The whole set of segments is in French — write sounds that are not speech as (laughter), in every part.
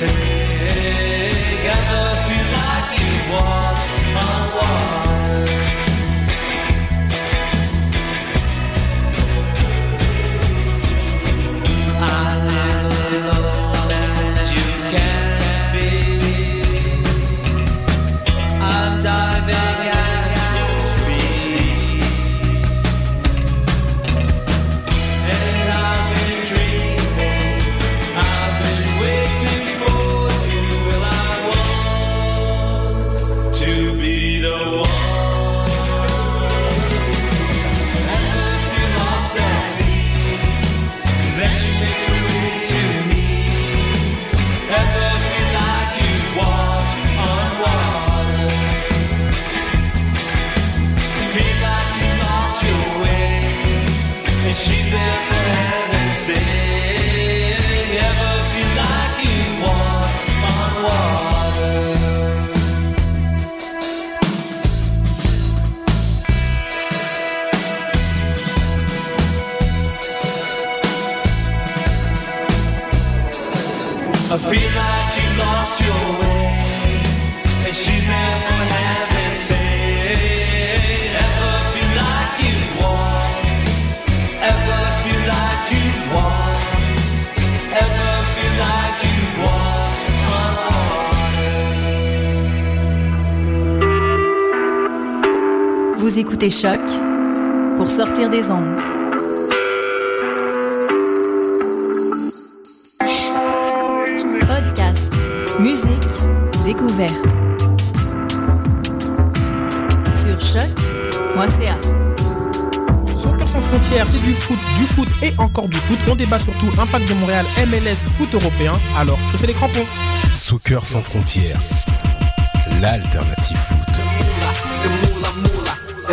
together. écoutez Choc pour sortir des ondes. Podcast, musique, découverte. Sur choc.ca. Soccer sans frontières, c'est du foot, du foot et encore du foot. On débat surtout impact de Montréal, MLS, foot européen. Alors, chaussez les crampons. Soccer sans frontières, l'alternative foot.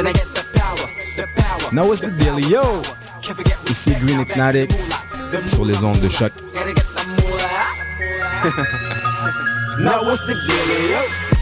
(laughs) Now what's the deal, yo? Ici Green Hypnotic sur les ondes de choc. Now what's the deal, yo?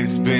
Always been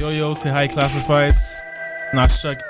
Yo, yo, say hi, classified. Not shuck.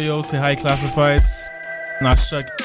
Yo yo, c'est High Classified. Nah, Chuck.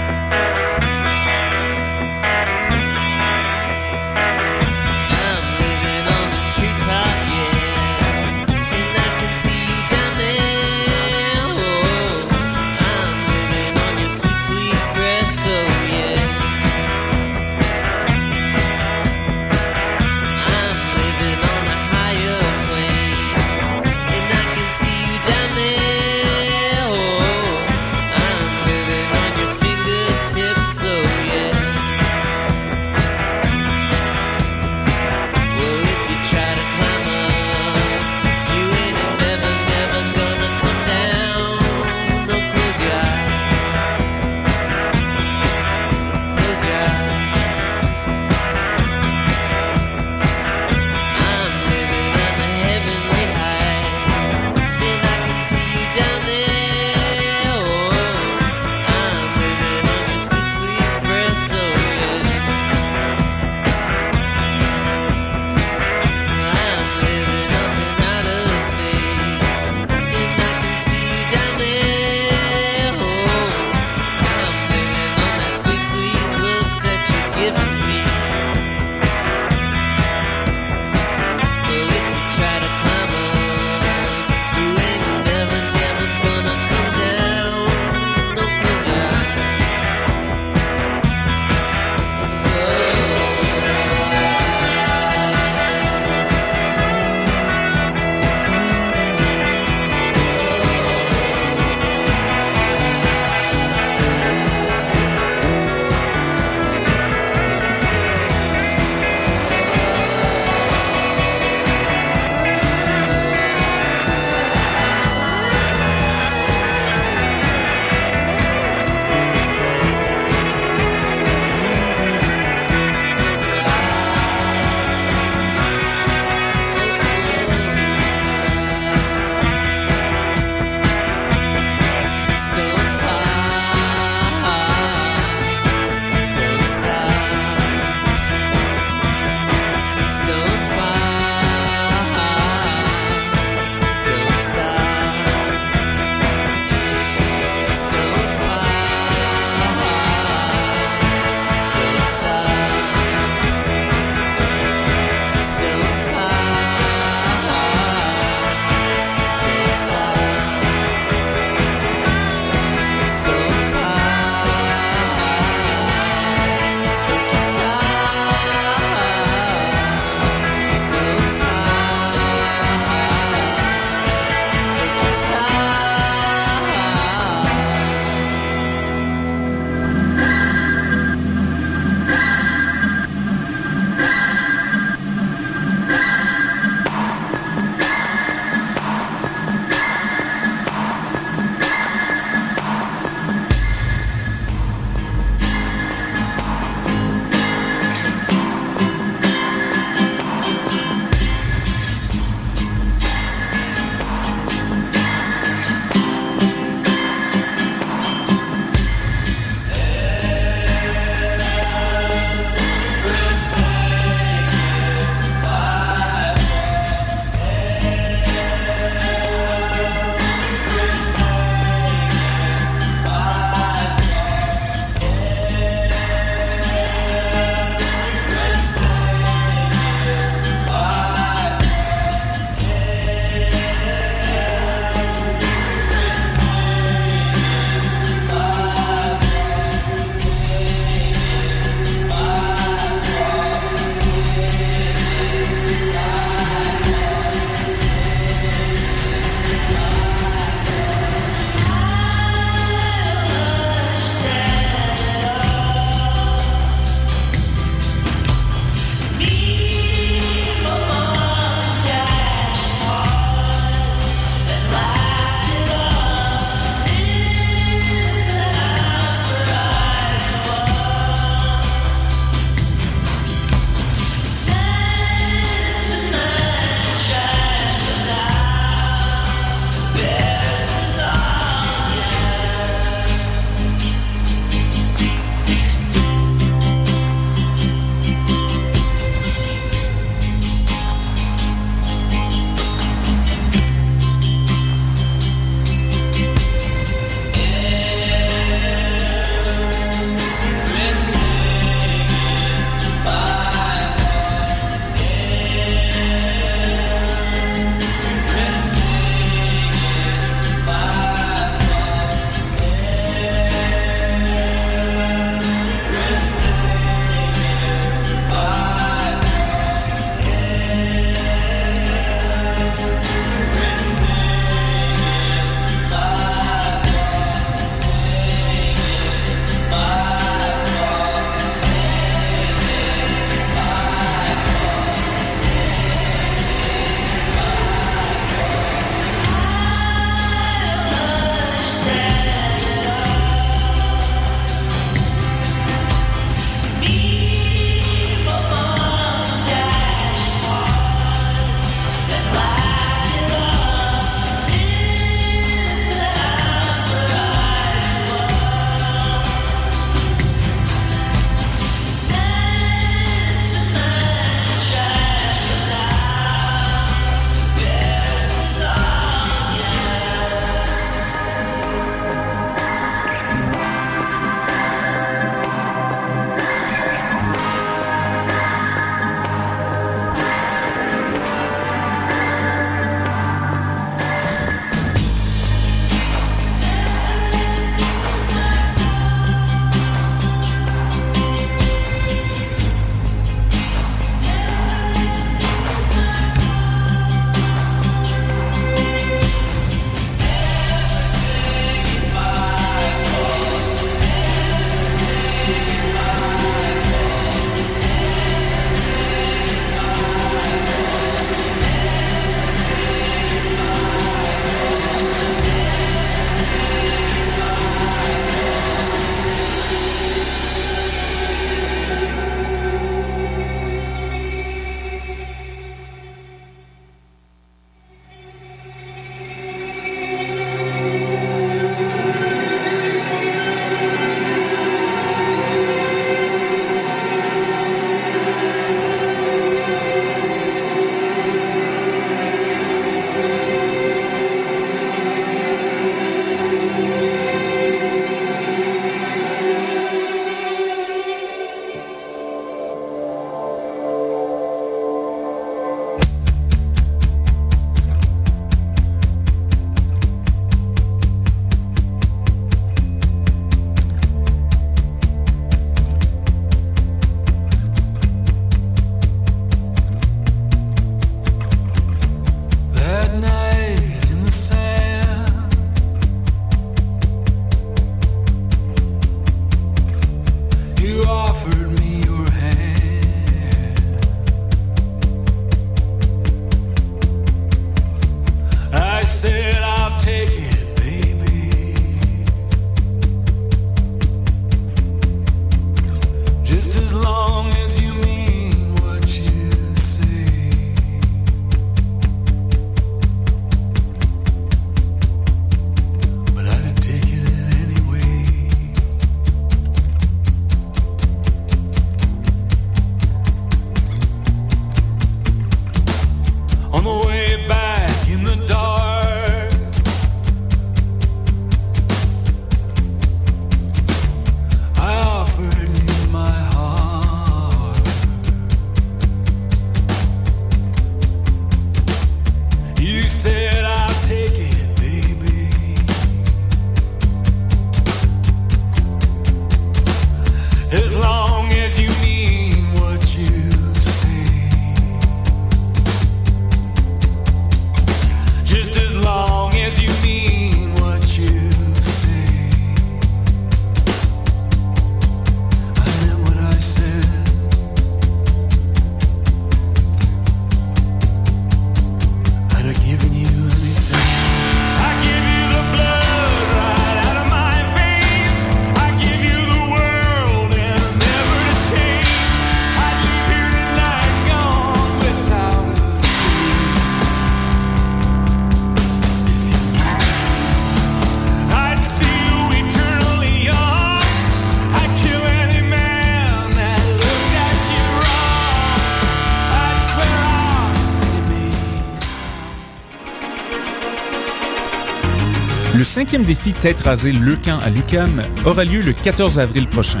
Le cinquième défi Tête rasée Leucan à Lucam aura lieu le 14 avril prochain.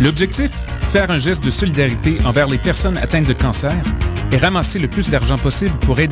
L'objectif? Faire un geste de solidarité envers les personnes atteintes de cancer et ramasser le plus d'argent possible pour aider